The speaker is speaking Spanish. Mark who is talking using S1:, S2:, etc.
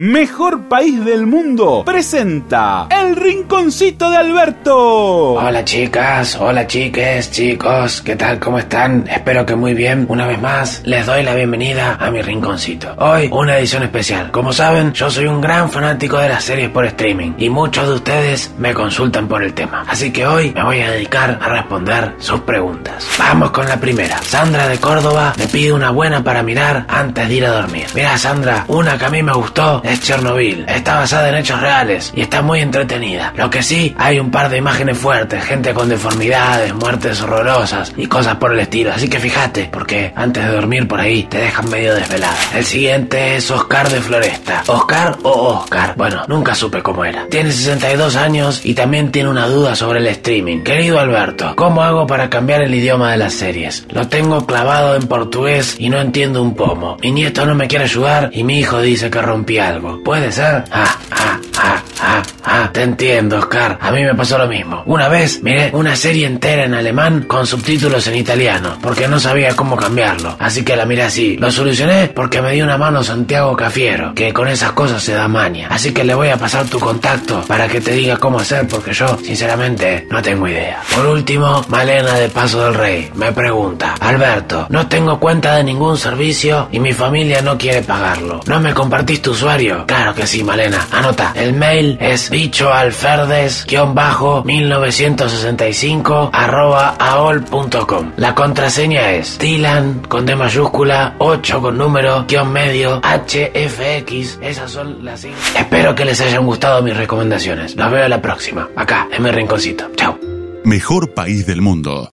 S1: Mejor País del Mundo presenta El Rinconcito de Alberto.
S2: Hola chicas, hola chiques, chicos, ¿qué tal? ¿Cómo están? Espero que muy bien. Una vez más, les doy la bienvenida a mi rinconcito. Hoy, una edición especial. Como saben, yo soy un gran fanático de las series por streaming y muchos de ustedes me consultan por el tema. Así que hoy me voy a dedicar a responder sus preguntas. Vamos con la primera. Sandra de Córdoba me pide una buena para mirar antes de ir a dormir. Mira Sandra, una que a mí me gustó es Chernobyl. Está basada en hechos reales y está muy entretenida. Lo que sí, hay un par de imágenes fuertes, gente con deformidades, muertes horrorosas y cosas por el estilo. Así que fíjate, porque antes de dormir por ahí te dejan medio desvelada. El siguiente es Oscar de Floresta. ¿Oscar o Oscar? Bueno, nunca supe cómo era. Tiene 62 años y también tiene una duda sobre el streaming. Querido Alberto, ¿cómo hago para cambiar el idioma de las series? Lo tengo clavado en portugués y no entiendo un pomo. Mi nieto no me quiere ayudar y mi hijo dice que rompí algo. ¿Puede ser? Ah, ah, ah, ah, ah. Te entiendo, Oscar. A mí me pasó lo mismo. Una vez miré una serie entera en alemán con subtítulos en italiano, porque no sabía cómo cambiarlo. Así que la miré así. Lo solucioné porque me dio una mano Santiago Cafiero, que con esas cosas se da maña. Así que le voy a pasar tu contacto para que te diga cómo hacer, porque yo, sinceramente, no tengo idea. Por último, Malena de Paso del Rey me pregunta, Alberto, no tengo cuenta de ningún servicio y mi familia no quiere pagarlo. ¿No me compartís tu usuario? Claro que sí, Malena. Anota. El mail es bichoalferdes-1965 arroba aol.com. La contraseña es Dylan con D mayúscula 8 con número guion medio HFX. Esas son las Espero que les hayan gustado mis recomendaciones. Los veo la próxima. Acá, en mi rinconcito. Chao.
S1: Mejor país del mundo.